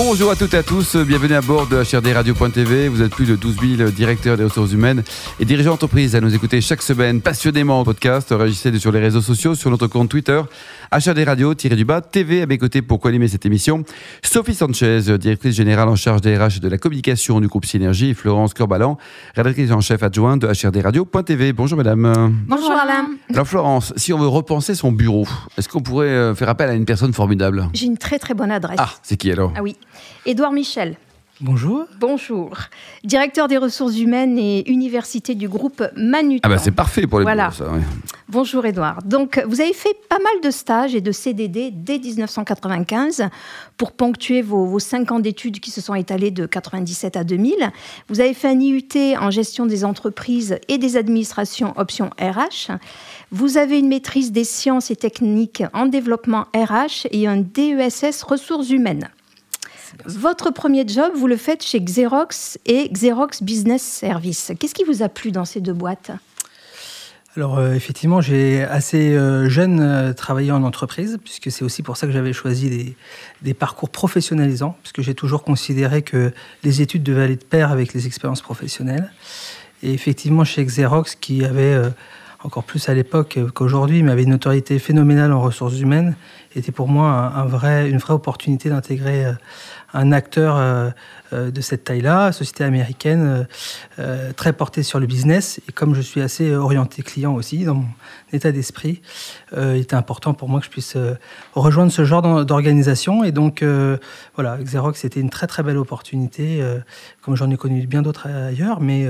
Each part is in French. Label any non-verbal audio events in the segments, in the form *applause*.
Bonjour à toutes et à tous, bienvenue à bord de HRD Radio.tv. Vous êtes plus de 12 000 directeurs des ressources humaines et dirigeants d'entreprise à nous écouter chaque semaine passionnément en podcast. Réagissez sur les réseaux sociaux, sur notre compte Twitter, HRD Radio-du-bas TV à mes côtés pour co-animer cette émission. Sophie Sanchez, directrice générale en charge des RH et de la communication du groupe Synergie, et Florence Corbalan, rédactrice en chef adjointe de HRD Radio.tv. Bonjour madame. Bonjour Alain. Alors Florence, si on veut repenser son bureau, est-ce qu'on pourrait euh, faire appel à une personne formidable? J'ai une très très bonne adresse. Ah, c'est qui alors? Ah oui. Édouard Michel. Bonjour. Bonjour. Directeur des ressources humaines et université du groupe Manutan. Ah bah c'est parfait pour les Voilà. bureaux, ça. ouais. Bonjour Édouard. Donc vous avez fait pas mal de stages et de CDD dès 1995 pour ponctuer vos, vos cinq ans d'études qui se sont étalés de 97 à 2000. Vous avez fait un IUT en gestion des entreprises et des administrations option RH. Vous avez une maîtrise des sciences et techniques en développement RH et un DESS ressources humaines. Votre premier job, vous le faites chez Xerox et Xerox Business Service. Qu'est-ce qui vous a plu dans ces deux boîtes? Alors euh, effectivement, j'ai assez euh, jeune euh, travaillé en entreprise, puisque c'est aussi pour ça que j'avais choisi des, des parcours professionnalisants, puisque j'ai toujours considéré que les études devaient aller de pair avec les expériences professionnelles. Et effectivement, chez Xerox, qui avait encore plus à l'époque qu'aujourd'hui, mais avait une notoriété phénoménale en ressources humaines, était pour moi une vraie opportunité d'intégrer euh, un acteur euh, euh, de cette taille-là, société américaine, très portée sur le business. Et comme je suis assez orienté client aussi dans mon état d'esprit, il était important pour moi que je puisse rejoindre ce genre d'or- d'organisation. Et donc, voilà, Xerox, c'était une très très belle opportunité, comme j'en ai connu bien d'autres ailleurs, mais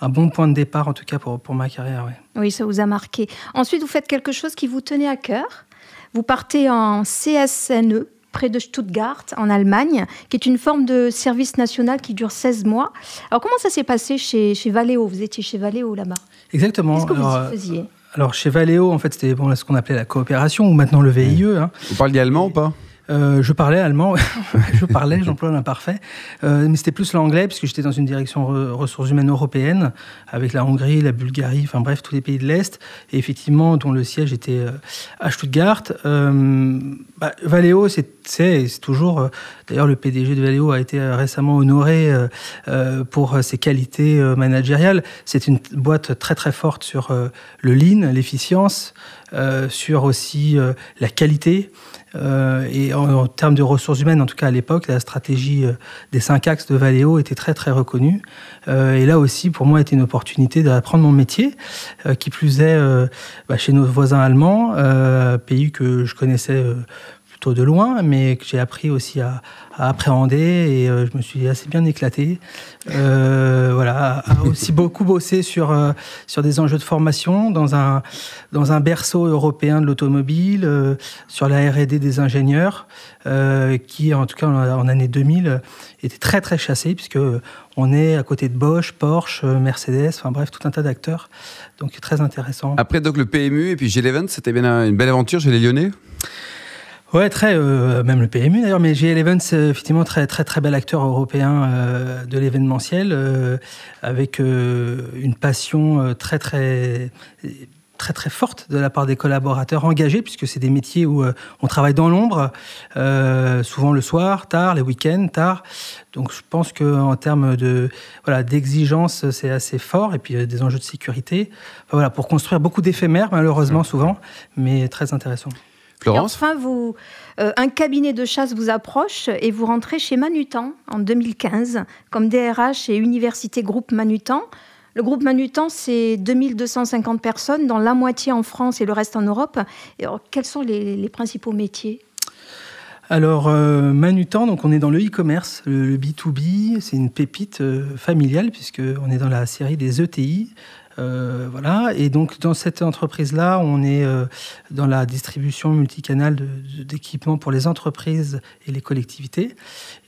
un bon point de départ en tout cas pour, ma carrière. Oui, ça vous a marqué. Ensuite, vous faites quelque chose qui vous tenait à cœur. Vous partez en CSNE, près de Stuttgart, en Allemagne, qui est une forme de service national qui dure 16 mois. Alors, comment ça s'est passé chez, chez Valeo? Vous étiez chez Valeo là-bas. Exactement. Qu'est-ce que vous Alors, y faisiez alors, chez Valeo, en fait, c'était bon, ce qu'on appelait la coopération, ou maintenant le VIE. hein. Vous parliez allemand ou pas? Euh, je parlais allemand, *laughs* je parlais, j'emploie l'imparfait, euh, mais c'était plus l'anglais puisque j'étais dans une direction re- ressources humaines européenne avec la Hongrie, la Bulgarie, enfin bref tous les pays de l'est, et effectivement dont le siège était euh, à Stuttgart. Bah, Valeo, c'est toujours, d'ailleurs le PDG de Valeo a été récemment honoré pour ses qualités managériales. C'est une boîte très très forte sur le lean, l'efficience, sur aussi la qualité. Et en, termes de ressources humaines, en tout cas à l'époque, la stratégie euh, des cinq axes de Valeo était très très reconnue. Euh, et là aussi, pour moi, était une opportunité d'apprendre mon métier, euh, qui plus est bah, chez nos voisins allemands, pays que je connaissais plutôt de loin, mais que j'ai appris aussi à, à appréhender et euh, je me suis assez bien éclaté. Euh, voilà, *laughs* aussi beaucoup bossé sur, euh, sur des enjeux de formation dans un, dans un berceau européen de l'automobile, euh, sur la R&D des ingénieurs, qui en tout cas en, en année 2000 euh, était très très chassé puisque on est à côté de Bosch, Porsche, Mercedes, enfin bref tout un tas d'acteurs, donc très intéressant. Après donc le PMU et puis G11, c'était bien un- une belle aventure chez les Lyonnais? Ouais, très, euh, même le PMU d'ailleurs, mais G11, c'est effectivement très, très, très bel acteur européen euh, de l'événementiel, euh, avec euh, une passion euh, très, très, très, très forte de la part des collaborateurs engagés, puisque c'est des métiers où euh, on travaille dans l'ombre, euh, souvent le soir, tard, les week-ends, tard. Donc je pense qu'en termes de voilà d'exigence, c'est assez fort, et puis euh, des enjeux de sécurité. Enfin, voilà, pour construire beaucoup d'éphémères, malheureusement, souvent, mais très intéressant. Et enfin, vous, euh, un cabinet de chasse vous approche et vous rentrez chez Manutan en 2015 comme DRH et Université Groupe Manutan. Le groupe Manutan, c'est 2250 personnes, dont la moitié en France et le reste en Europe. Et alors, quels sont les, les principaux métiers? Alors, euh, Manutan, donc on est dans le e-commerce, le, le B2B, c'est une pépite euh, familiale puisqu'on est dans la série des ETI. Euh, voilà, et donc dans cette entreprise-là, on est euh, dans la distribution multicanale d'équipements pour les entreprises et les collectivités.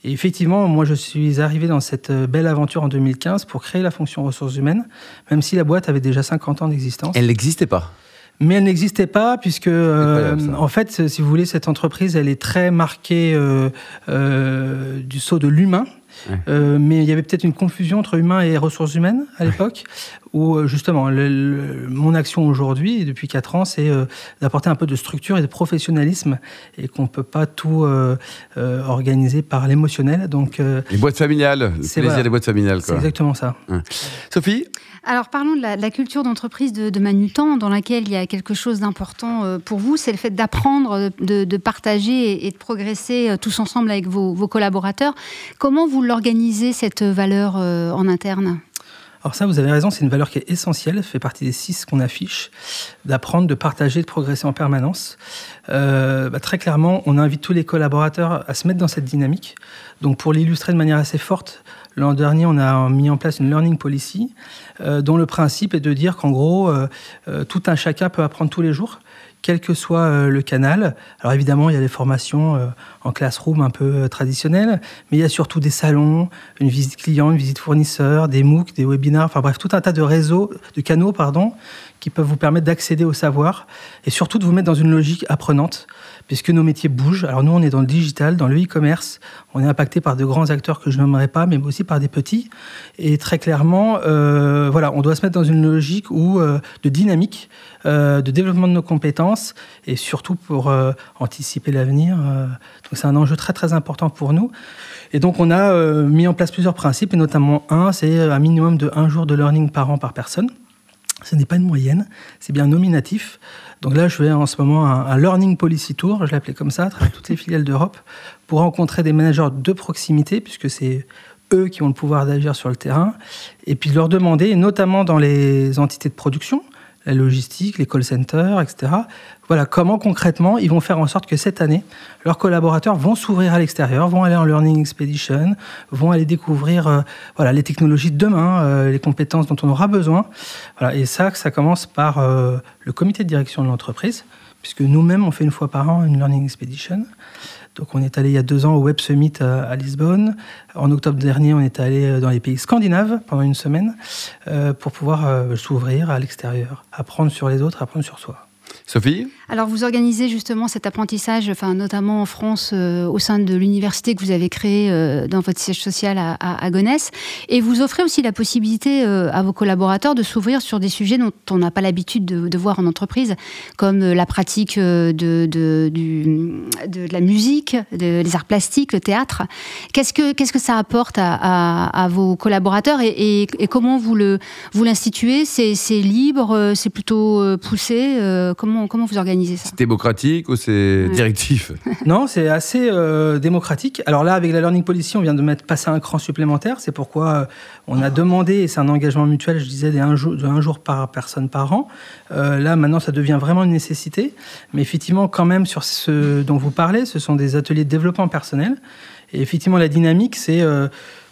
Et effectivement, moi je suis arrivé dans cette euh, belle aventure en 2015 pour créer la fonction ressources humaines, même si la boîte avait déjà 50 ans d'existence. Elle n'existait pas. Mais elle n'existait pas puisque, euh, en fait, si vous voulez, cette entreprise, elle est très marquée euh, euh, du saut de l'humain. Ouais. Mais il y avait peut-être une confusion entre humain et ressources humaines à l'époque, où justement, mon action aujourd'hui, depuis 4 ans, c'est d'apporter un peu de structure et de professionnalisme et qu'on ne peut pas tout organiser par l'émotionnel. Donc, les boîtes familiales, le plaisir des boîtes familiales. C'est exactement ça. Sophie? Alors parlons de la, culture d'entreprise de, de, Manutan, dans laquelle il y a quelque chose d'important euh, pour vous, c'est le fait d'apprendre, de, partager et, de progresser euh, tous ensemble avec vos, collaborateurs. Comment vous l'organisez, cette valeur euh, en interne? Alors ça, vous avez raison, c'est une valeur qui est essentielle, fait partie des six qu'on affiche, d'apprendre, de partager, de progresser en permanence. Bah, très clairement, on invite tous les collaborateurs à se mettre dans cette dynamique. Donc pour l'illustrer de manière assez forte, L'an dernier, on a mis en place une learning policy euh, dont le principe est de dire qu'en gros, euh, euh, tout un chacun peut apprendre tous les jours quel que soit le canal. Alors évidemment, il y a les formations en classroom un peu traditionnelles, mais il y a surtout des salons, une visite client, une visite fournisseur, des MOOC, des webinars, enfin bref, tout un tas de réseaux, de canaux, pardon, qui peuvent vous permettre d'accéder au savoir et surtout de vous mettre dans une logique apprenante puisque nos métiers bougent. Alors nous, on est dans le digital, dans le e-commerce. On est impacté par de grands acteurs que je nommerai pas, mais aussi par des petits. Et très clairement, euh, voilà, on doit se mettre dans une logique où, euh, de dynamique, euh, de développement de nos compétences, et surtout pour anticiper l'avenir. donc c'est un enjeu très très important pour nous. Et donc on a mis en place plusieurs principes, et notamment un, c'est un minimum de un jour de learning par an par personne. Ce n'est pas une moyenne, c'est bien nominatif. Donc là, je fais en ce moment un, Learning Policy Tour, je l'appelais comme ça, à travers toutes les filiales d'Europe, pour rencontrer des managers de proximité, puisque c'est eux qui ont le pouvoir d'agir sur le terrain, et puis leur demander, notamment dans les entités de production, la logistique, les call centers, etc. Voilà, comment concrètement ils vont faire en sorte que cette année, leurs collaborateurs vont s'ouvrir à l'extérieur, vont aller en Learning Expedition, vont aller découvrir euh, voilà, les technologies de demain, euh, les compétences dont on aura besoin. Voilà, et ça, ça commence par euh, le comité de direction de l'entreprise, puisque nous-mêmes, on fait une fois par an une Learning Expedition. Donc on est allé il y a deux ans au Web Summit à, Lisbonne. En octobre dernier, on est allé euh, dans les pays scandinaves pendant une semaine euh, pour pouvoir euh, s'ouvrir à l'extérieur, apprendre sur les autres, apprendre sur soi. Sophie? Alors, vous organisez justement cet apprentissage, enfin, notamment en France, euh, au sein de l'université que vous avez créée euh, dans votre siège social à, à, Gonesse. Et vous offrez aussi la possibilité euh, à vos collaborateurs de s'ouvrir sur des sujets dont on n'a pas l'habitude de, voir en entreprise, comme la pratique de, la musique, des arts plastiques, le théâtre. Qu'est-ce que, ça apporte à, vos collaborateurs et, comment vous, le, l'instituez? C'est, libre C'est plutôt poussé comment, vous organisez ça C'est démocratique ou c'est directif? *laughs* Non, c'est assez euh, démocratique. Alors là, avec la Learning Policy, on vient de mettre passer un cran supplémentaire. C'est pourquoi euh, on a demandé, et c'est un engagement mutuel, je disais, d'un jour, de un jour par personne par an. Euh, là, maintenant, ça devient vraiment une nécessité. Mais effectivement, quand même, sur ce dont vous parlez, ce sont des ateliers de développement personnel. Et effectivement, la dynamique, c'est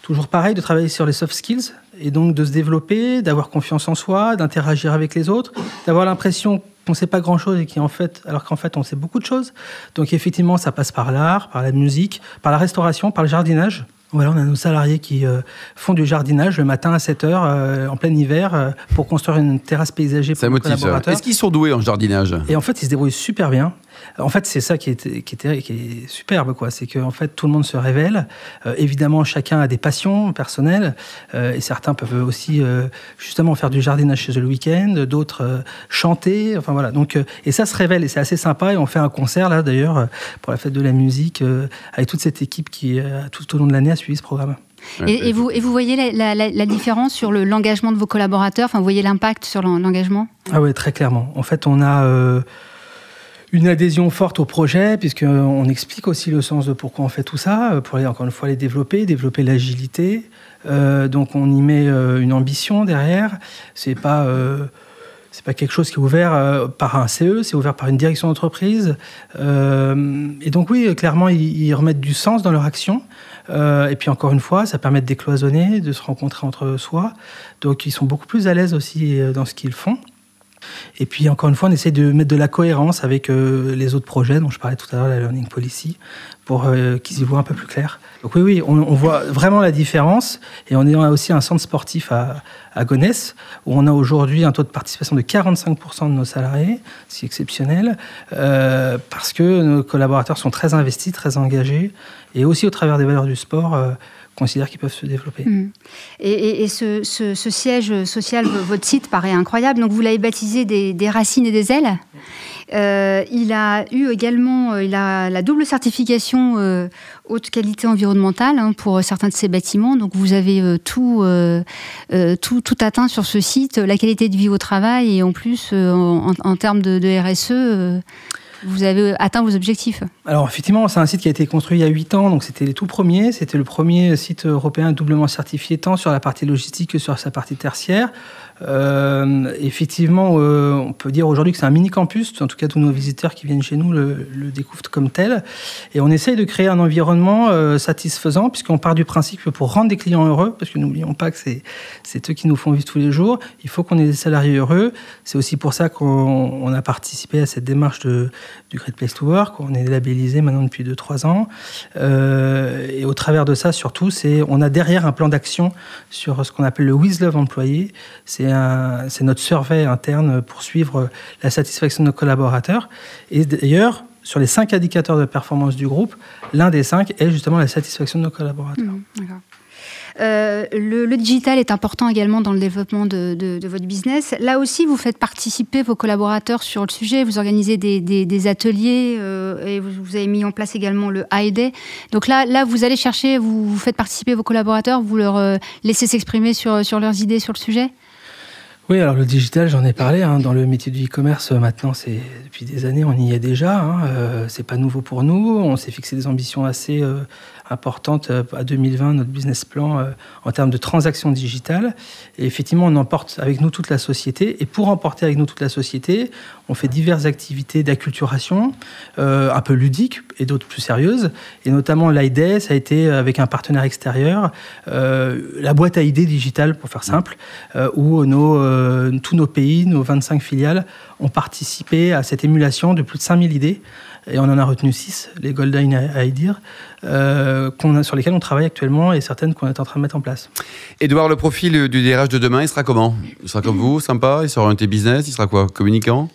toujours pareil de travailler sur les soft skills et donc de se développer, d'avoir confiance en soi, d'interagir avec les autres, d'avoir l'impression on ne sait pas grand-chose et qui en fait, alors qu'en fait on sait beaucoup de choses. Donc effectivement, ça passe par l'art, par la musique, par la restauration, par le jardinage. Voilà, on a nos salariés qui euh, font du jardinage le matin à 7 h euh, en plein hiver euh, pour construire une terrasse paysager pour les collaborateurs. Est-ce qu'ils sont doués en jardinage? Et en fait, ils se débrouillent super bien. En fait, c'est ça qui est, qui est, qui est superbe, quoi. C'est qu'en fait, tout le monde se révèle. Euh, évidemment, chacun a des passions personnelles, euh, et certains peuvent aussi euh, justement faire du jardinage chez eux le week-end, d'autres chanter. Enfin voilà. Donc, et ça se révèle, et c'est assez sympa. Et on fait un concert là, d'ailleurs, pour la fête de la musique, avec toute cette équipe qui, tout au long de l'année, a suivi ce programme. Et, vous, et vous voyez la, la différence sur l'engagement de vos collaborateurs? Enfin, vous voyez l'impact sur l'engagement? Ah oui, très clairement. En fait, on a une adhésion forte au projet, puisqu'on explique aussi le sens de pourquoi on fait tout ça, pour aller, encore une fois les développer, développer l'agilité. Euh, donc on y met euh, une ambition derrière. C'est pas euh, pas quelque chose qui est ouvert par un CE, c'est ouvert par une direction d'entreprise. et donc oui, clairement, ils, ils, remettent du sens dans leur action. et puis encore une fois, ça permet de décloisonner, de se rencontrer entre soi. Donc ils sont beaucoup plus à l'aise aussi dans ce qu'ils font. Et puis, encore une fois, on essaie de mettre de la cohérence avec euh, les autres projets dont je parlais tout à l'heure, la Learning Policy, pour euh, qu'ils y voient un peu plus clair. Donc oui, oui, on, voit vraiment la différence. Et on a aussi un centre sportif à, à Gonesse, où on a aujourd'hui un taux de participation de 45% de nos salariés, c'est exceptionnel, euh, parce que nos collaborateurs sont très investis, très engagés, et aussi au travers des valeurs du sport considèrent qu'ils peuvent se développer. Mm. Et, ce, siège social, votre site paraît incroyable. Donc vous l'avez baptisé des, racines et des ailes. Euh, il a eu également euh, il a la double certification euh, haute qualité environnementale hein, pour certains de ses bâtiments. Donc vous avez tout, tout, tout, atteint sur ce site, la qualité de vie au travail et en plus en, termes de RSE vous avez atteint vos objectifs Alors effectivement, c'est un site qui a été construit il y a 8 ans, donc c'était les tout premiers. C'était le premier site européen doublement certifié tant sur la partie logistique que sur sa partie tertiaire. Euh, effectivement, euh, on peut dire aujourd'hui que c'est un mini campus. En tout cas, tous nos visiteurs qui viennent chez nous le, découvrent comme tel. Et on essaye de créer un environnement euh, satisfaisant, puisqu'on part du principe que pour rendre des clients heureux, parce que n'oublions pas que c'est eux qui nous font vivre tous les jours, il faut qu'on ait des salariés heureux. C'est aussi pour ça qu'on a participé à cette démarche de, du Great Place to Work. On est labellisé maintenant depuis 2-3 ans. et au travers de ça, surtout, on a derrière un plan d'action sur ce qu'on appelle le With Love employé. C'est c'est notre survey interne pour suivre la satisfaction de nos collaborateurs. Et d'ailleurs, sur les cinq indicateurs de performance du groupe, l'un des cinq est justement la satisfaction de nos collaborateurs. Mmh, euh, le, digital est important également dans le développement de, votre business. Là aussi, vous faites participer vos collaborateurs sur le sujet. Vous organisez des, ateliers euh, et vous, avez mis en place également le AID. Donc là, vous allez chercher, vous, faites participer vos collaborateurs, vous leur euh, laissez s'exprimer sur leurs idées sur le sujet? Oui, alors le digital, j'en ai parlé. Hein, dans le métier du e-commerce, maintenant, c'est depuis des années, on y est déjà. Hein, euh, c'est pas nouveau pour nous. On s'est fixé des ambitions assez euh, importante euh, à 2020, notre business plan euh, en termes de transactions digitales. Et effectivement, on emporte avec nous toute la société. Et pour emporter avec nous toute la société, on fait diverses activités d'acculturation, euh, un peu ludiques et d'autres plus sérieuses. Et notamment l'IDE, ça a été avec un partenaire extérieur, la boîte à idées digitale, pour faire simple, où nos, tous nos pays, nos 25 filiales, ont participé à cette émulation de plus de 5000 idées et on en a retenu six, les Golden Ideas, euh, sur lesquelles on travaille actuellement et certaines qu'on est en train de mettre en place. Edouard, le profil du DRH de demain, il sera comment? Il sera comme vous, sympa? Il sera orienté business? Il sera quoi Communicant?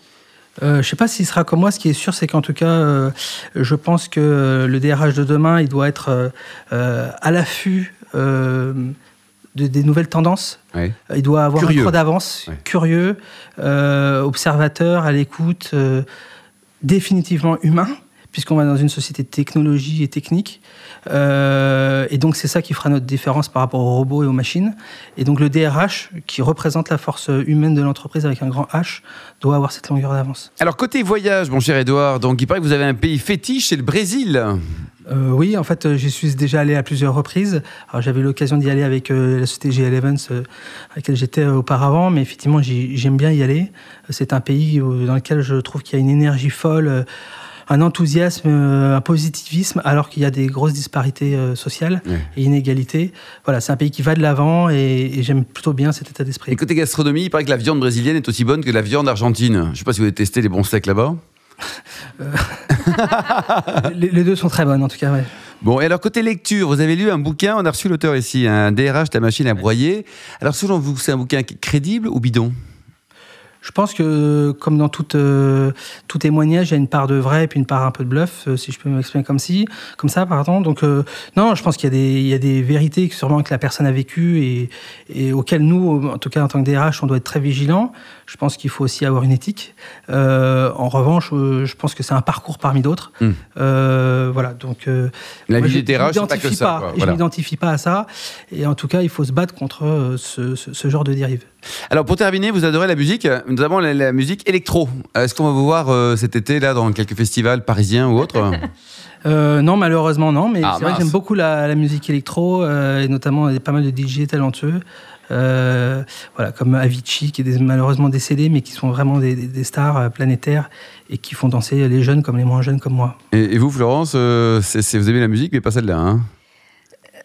Euh, je ne sais pas s'il sera comme moi. Ce qui est sûr, c'est qu'en tout cas, euh, je pense que le DRH de demain, il doit être à l'affût des nouvelles tendances. Il doit avoir un droit d'avance, curieux, observateur, à l'écoute, définitivement humain, puisqu'on va dans une société de technologie et technique. Euh, et donc c'est ça qui fera notre différence par rapport aux robots et aux machines. Et donc le DRH, qui représente la force humaine de l'entreprise avec un grand H, doit avoir cette longueur d'avance. Alors côté voyage, mon cher Edouard, donc il paraît que vous avez un pays fétiche, c'est le Brésil. Euh, oui, en fait, j'y suis déjà allé à plusieurs reprises. Alors, j'avais l'occasion d'y aller avec euh, la société GL Evans, avec laquelle j'étais auparavant, mais effectivement, j'aime bien y aller. C'est un pays dans lequel je trouve qu'il y a une énergie folle un enthousiasme, euh, un positivisme, alors qu'il y a des grosses disparités euh, sociales et inégalités. Voilà, c'est un pays qui va de l'avant et, j'aime plutôt bien cet état d'esprit. Et côté gastronomie, il paraît que la viande brésilienne est aussi bonne que la viande argentine. Je ne sais pas si vous avez testé les bons steaks là-bas. Euh, *laughs* les, deux sont très bonnes en tout cas. Bon, et alors côté lecture, vous avez lu un bouquin, on a reçu l'auteur ici, un DRH, ta machine à broyer. Alors selon vous, c'est un bouquin crédible ou bidon? Je pense que, comme dans tout, euh, tout témoignage, il y a une part de vrai et puis une part un peu de bluff, euh, si je peux m'exprimer comme, si, comme ça. Pardon. Donc, euh, non, je pense qu'il y, des, y a des vérités que sûrement que la personne a vécues et, et auxquelles nous, en tout cas en tant que DRH, on doit être très vigilants. Je pense qu'il faut aussi avoir une éthique. en revanche, je pense que c'est un parcours parmi d'autres. Hmm. voilà. Donc, la vie du DRH, c'est pas que ça. Je ne m'identifie pas à ça. Et en tout cas, il faut se battre contre ce, ce genre de dérive. Alors pour terminer, vous adorez la musique, notamment la, la musique électro. Est-ce qu'on va vous voir euh, cet été là dans quelques festivals parisiens ou autres *laughs* euh, non, malheureusement non, mais ah, c'est vrai que j'aime beaucoup la, musique électro, euh, et notamment il y a pas mal de DJ talentueux, voilà, comme Avicii qui est malheureusement décédé, mais qui sont vraiment des, stars planétaires et qui font danser les jeunes comme les moins jeunes comme moi. Et, vous, Florence, vous aimez la musique, mais pas celle-là hein?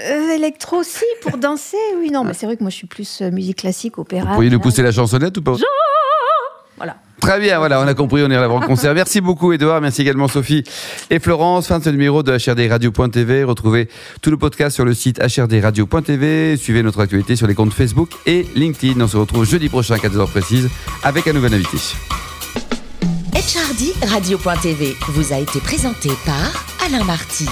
Euh, électro aussi, pour danser, oui, non, mais c'est vrai que moi je suis plus euh, musique classique, opéra. Vous pourriez nous pousser la chansonnette ou pas? Voilà. Très bien, voilà, on a compris, on est là pour le concert. *laughs* Merci beaucoup, Edouard. Merci également, Sophie et Florence. Fin de ce numéro de HRDRadio.tv. Retrouvez tout le podcast sur le site HRDRadio.tv. Suivez notre actualité sur les comptes Facebook et LinkedIn. On se retrouve jeudi prochain à 14h précise avec un nouvel invité. HRD Radio.tv vous a été présenté par Alain Marty.